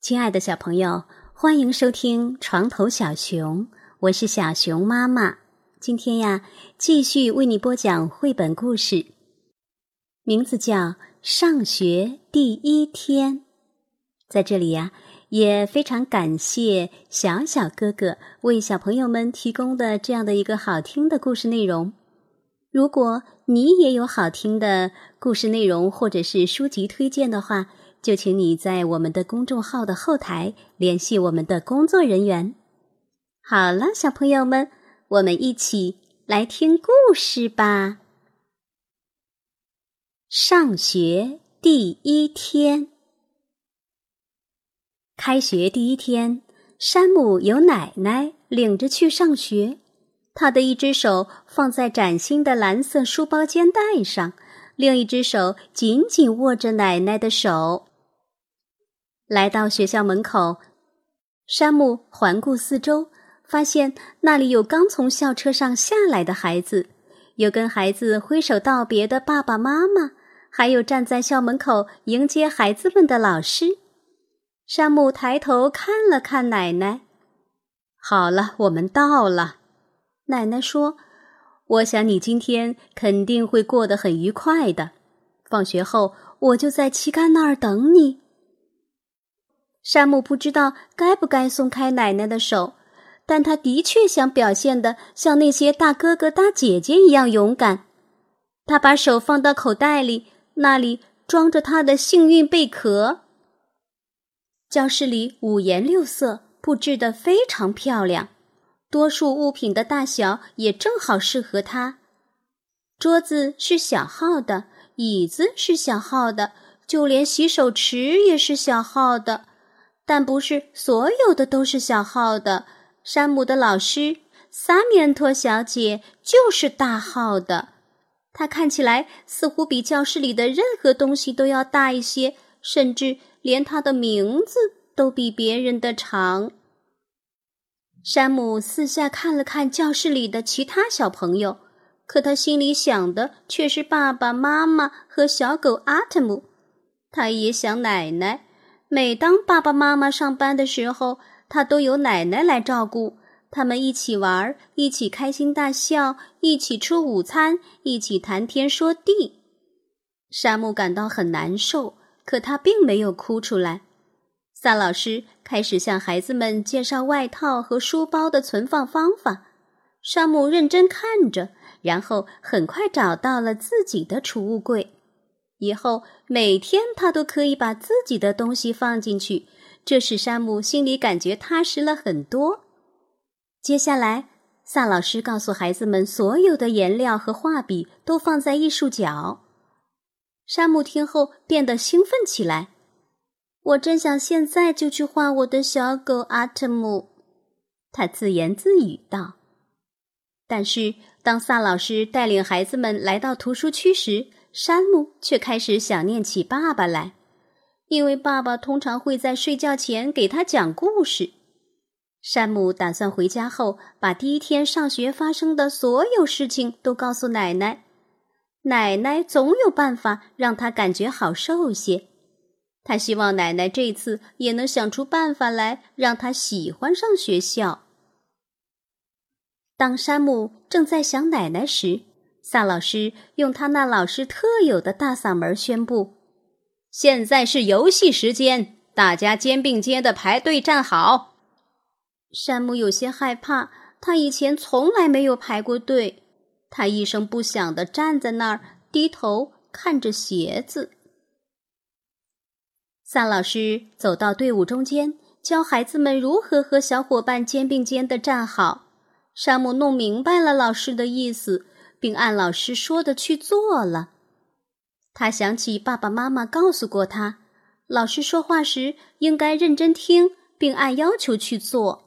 亲爱的小朋友，欢迎收听《床头小熊》，我是小熊妈妈。今天呀，继续为你播讲绘本故事，名字叫《上学第一天》。在这里呀，也非常感谢小小哥哥为小朋友们提供的这样的一个好听的故事内容。如果你也有好听的故事内容或者是书籍推荐的话，就请你在我们的公众号的后台联系我们的工作人员。好了，小朋友们，我们一起来听故事吧。上学第一天，开学第一天，山姆由奶奶领着去上学。他的一只手放在崭新的蓝色书包肩带上，另一只手紧紧握着奶奶的手。来到学校门口，山姆环顾四周，发现那里有刚从校车上下来的孩子，有跟孩子挥手道别的爸爸妈妈，还有站在校门口迎接孩子们的老师。山姆抬头看了看奶奶，好了，我们到了。奶奶说：“我想你今天肯定会过得很愉快的。放学后，我就在旗杆那儿等你。”山姆不知道该不该松开奶奶的手，但他的确想表现的像那些大哥哥大姐姐一样勇敢。他把手放到口袋里，那里装着他的幸运贝壳。教室里五颜六色，布置得非常漂亮，多数物品的大小也正好适合他。桌子是小号的，椅子是小号的，就连洗手池也是小号的。但不是所有的都是小号的。山姆的老师萨米恩托小姐就是大号的，她看起来似乎比教室里的任何东西都要大一些，甚至连她的名字都比别人的长。山姆四下看了看教室里的其他小朋友，可他心里想的却是爸爸妈妈和小狗阿特姆，他也想奶奶。每当爸爸妈妈上班的时候，他都由奶奶来照顾。他们一起玩，一起开心大笑，一起吃午餐，一起谈天说地。山姆感到很难受，可他并没有哭出来。萨老师开始向孩子们介绍外套和书包的存放方法。山姆认真看着，然后很快找到了自己的储物柜。以后每天他都可以把自己的东西放进去，这使山姆心里感觉踏实了很多。接下来，萨老师告诉孩子们，所有的颜料和画笔都放在艺术角。山姆听后变得兴奋起来。我真想现在就去画我的小狗阿特姆，他自言自语道。但是，当萨老师带领孩子们来到图书区时，山姆却开始想念起爸爸来，因为爸爸通常会在睡觉前给他讲故事。山姆打算回家后把第一天上学发生的所有事情都告诉奶奶，奶奶总有办法让他感觉好受些。他希望奶奶这次也能想出办法来让他喜欢上学校。当山姆正在想奶奶时，萨老师用他那老师特有的大嗓门宣布：“现在是游戏时间，大家肩并肩的排队站好。”山姆有些害怕，他以前从来没有排过队。他一声不响的站在那儿，低头看着鞋子。萨老师走到队伍中间，教孩子们如何和小伙伴肩并肩的站好。山姆弄明白了老师的意思。并按老师说的去做了。他想起爸爸妈妈告诉过他，老师说话时应该认真听，并按要求去做。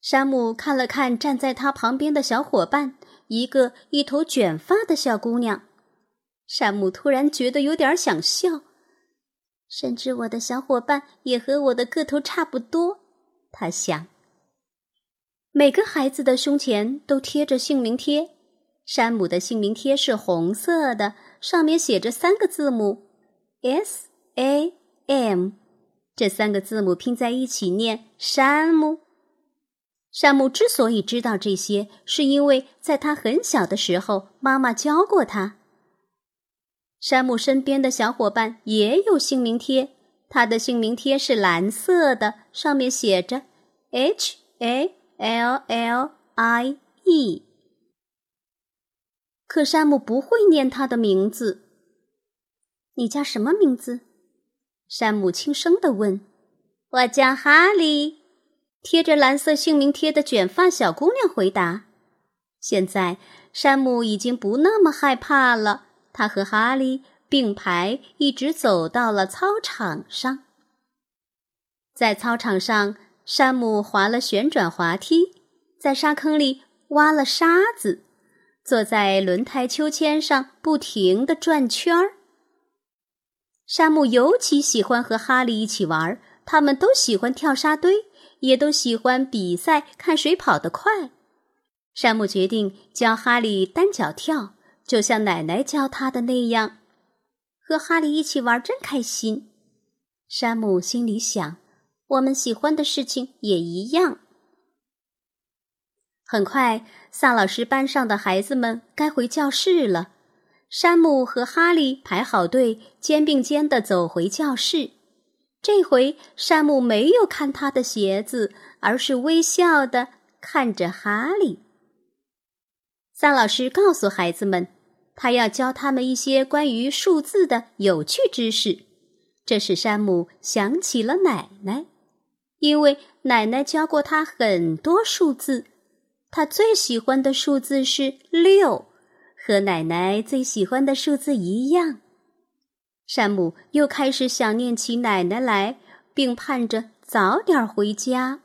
山姆看了看站在他旁边的小伙伴，一个一头卷发的小姑娘。山姆突然觉得有点想笑，甚至我的小伙伴也和我的个头差不多。他想。每个孩子的胸前都贴着姓名贴。山姆的姓名贴是红色的，上面写着三个字母 “S A M”。这三个字母拼在一起念“山姆”。山姆之所以知道这些，是因为在他很小的时候，妈妈教过他。山姆身边的小伙伴也有姓名贴，他的姓名贴是蓝色的，上面写着 “H A L L I E”。可山姆不会念他的名字。你叫什么名字？山姆轻声地问。“我叫哈利。”贴着蓝色姓名贴的卷发小姑娘回答。现在，山姆已经不那么害怕了。他和哈利并排，一直走到了操场上。在操场上，山姆滑了旋转滑梯，在沙坑里挖了沙子，坐在轮胎秋千上不停地转圈儿。山姆尤其喜欢和哈利一起玩，他们都喜欢跳沙堆，也都喜欢比赛看谁跑得快。山姆决定教哈利单脚跳，就像奶奶教他的那样。和哈利一起玩真开心，山姆心里想。我们喜欢的事情也一样。很快，萨老师班上的孩子们该回教室了。山姆和哈利排好队，肩并肩地走回教室。这回，山姆没有看他的鞋子，而是微笑地看着哈利。萨老师告诉孩子们，他要教他们一些关于数字的有趣知识。这使山姆想起了奶奶，因为奶奶教过他很多数字。他最喜欢的数字是六。和奶奶最喜欢的数字一样，山姆又开始想念起奶奶来，并盼着早点回家。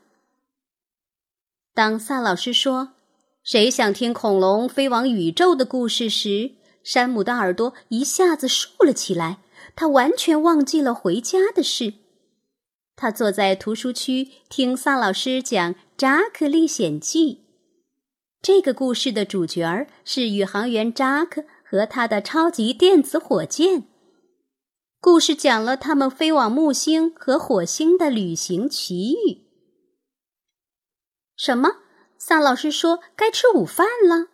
当萨老师说“谁想听恐龙飞往宇宙的故事”时，山姆的耳朵一下子竖了起来，他完全忘记了回家的事。他坐在图书区听萨老师讲《扎克历险记》。这个故事的主角儿是宇航员扎克和他的超级电子火箭。故事讲了他们飞往木星和火星的旅行奇遇。什么？萨老师说该吃午饭了。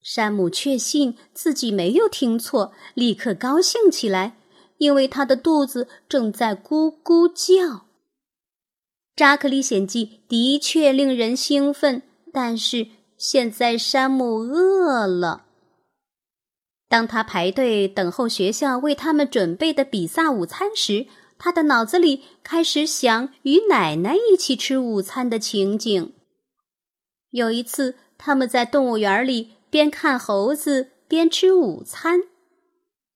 山姆确信自己没有听错，立刻高兴起来，因为他的肚子正在咕咕叫。扎克历险记的确令人兴奋，但是。现在山姆饿了。当他排队等候学校为他们准备的比萨午餐时，他的脑子里开始想与奶奶一起吃午餐的情景。有一次，他们在动物园里边看猴子边吃午餐；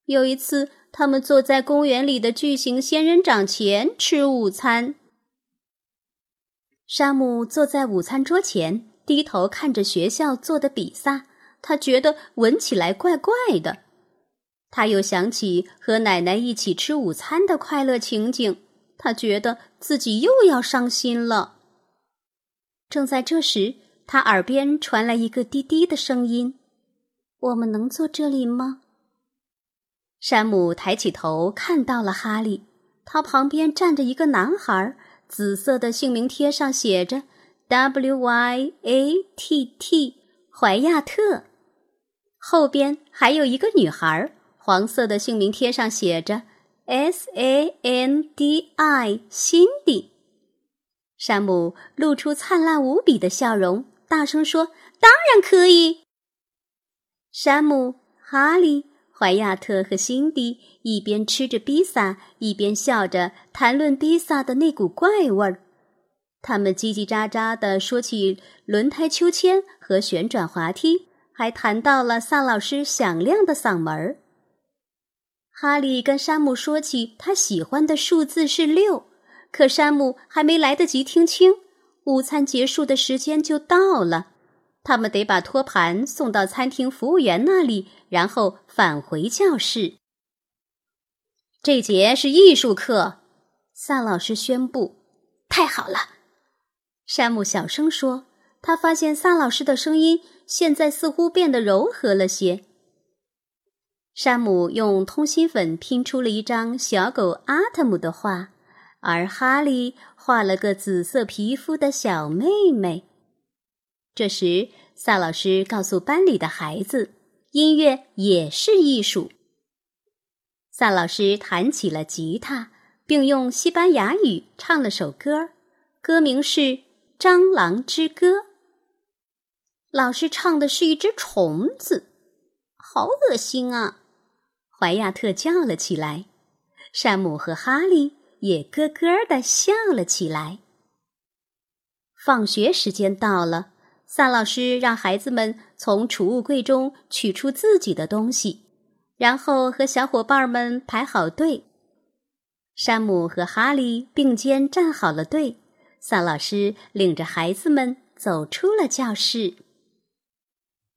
有一次，他们坐在公园里的巨型仙人掌前吃午餐。山姆坐在午餐桌前。低头看着学校做的比萨，他觉得闻起来怪怪的。他又想起和奶奶一起吃午餐的快乐情景，他觉得自己又要伤心了。正在这时，他耳边传来一个低低的声音：“我们能坐这里吗？”山姆抬起头，看到了哈利，他旁边站着一个男孩，紫色的姓名贴上写着。W Y A T T，怀亚特。后边还有一个女孩，黄色的姓名贴上写着 S A N D I，辛迪。山姆露出灿烂无比的笑容，大声说：“当然可以。”山姆、哈利、怀亚特和辛迪一边吃着披萨，一边笑着谈论披萨的那股怪味儿。他们叽叽喳喳地说起轮胎秋千和旋转滑梯，还谈到了萨老师响亮的嗓门儿。哈利跟山姆说起他喜欢的数字是六，可山姆还没来得及听清，午餐结束的时间就到了，他们得把托盘送到餐厅服务员那里，然后返回教室。这节是艺术课，萨老师宣布。太好了。山姆小声说：“他发现萨老师的声音现在似乎变得柔和了些。”山姆用通心粉拼出了一张小狗阿特姆的画，而哈利画了个紫色皮肤的小妹妹。这时，萨老师告诉班里的孩子：“音乐也是艺术。”萨老师弹起了吉他，并用西班牙语唱了首歌，歌名是《蟑螂之歌》。老师唱的是一只虫子，好恶心啊！怀亚特叫了起来，山姆和哈利也咯咯的笑了起来。放学时间到了。萨老师让孩子们从储物柜中取出自己的东西，然后和小伙伴们排好队。山姆和哈利并肩站好了队，萨老师领着孩子们走出了教室。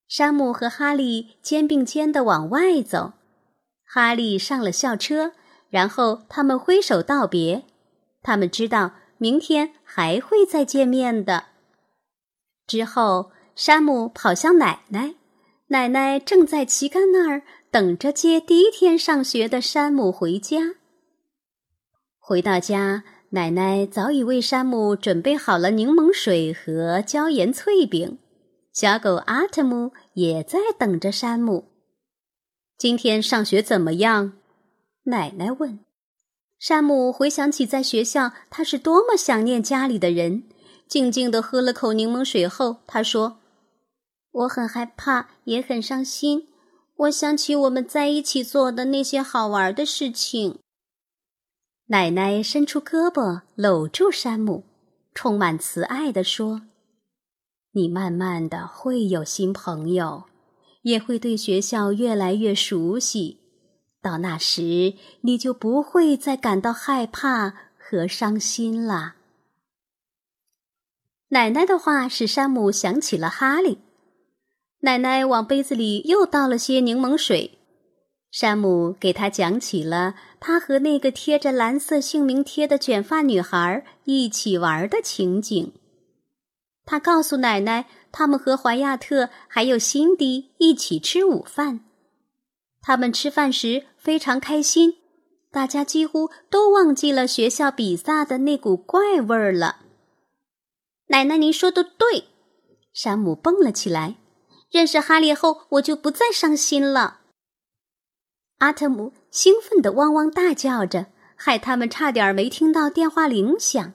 山姆和哈利肩并肩的往外走，哈利上了校车，然后他们挥手道别。他们知道明天还会再见面的。之后，山姆跑向奶奶，奶奶正在旗杆那儿等着接第一天上学的山姆回家。回到家，奶奶早已为山姆准备好了柠檬水和椒盐脆饼，小狗阿特姆也在等着山姆。今天上学怎么样？奶奶问。山姆回想起在学校，他是多么想念家里的人。静静地喝了口柠檬水后，他说：“我很害怕，也很伤心。我想起我们在一起做的那些好玩的事情。”奶奶伸出胳膊搂住山姆，充满慈爱地说：“你慢慢的会有新朋友，也会对学校越来越熟悉。到那时，你就不会再感到害怕和伤心了。”奶奶的话使山姆想起了哈利。奶奶往杯子里又倒了些柠檬水。山姆给他讲起了他和那个贴着蓝色姓名贴的卷发女孩一起玩的情景。他告诉奶奶，他们和怀亚特还有辛迪一起吃午饭。他们吃饭时非常开心，大家几乎都忘记了学校比萨的那股怪味儿了。奶奶，您说的对，山姆蹦了起来。认识哈利后，我就不再伤心了。阿特姆兴奋地汪汪大叫着，害他们差点没听到电话铃响。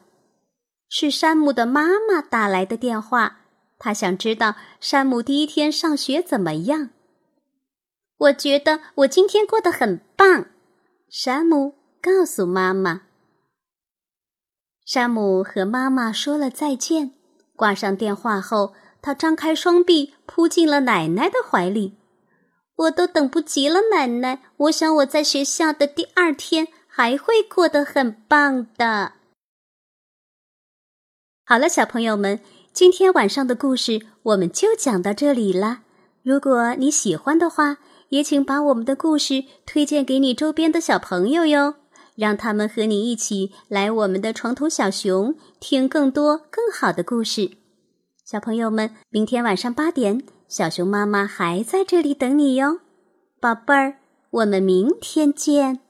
是山姆的妈妈打来的电话，她想知道山姆第一天上学怎么样。我觉得我今天过得很棒，山姆告诉妈妈。山姆和妈妈说了再见，挂上电话后，他张开双臂扑进了奶奶的怀里。我都等不及了，奶奶！我想我在学校的第二天还会过得很棒的。好了，小朋友们，今天晚上的故事我们就讲到这里了。如果你喜欢的话，也请把我们的故事推荐给你周边的小朋友哟。让他们和你一起来我们的床头小熊，听更多更好的故事。小朋友们，明天晚上八点，小熊妈妈还在这里等你哟，宝贝儿，我们明天见。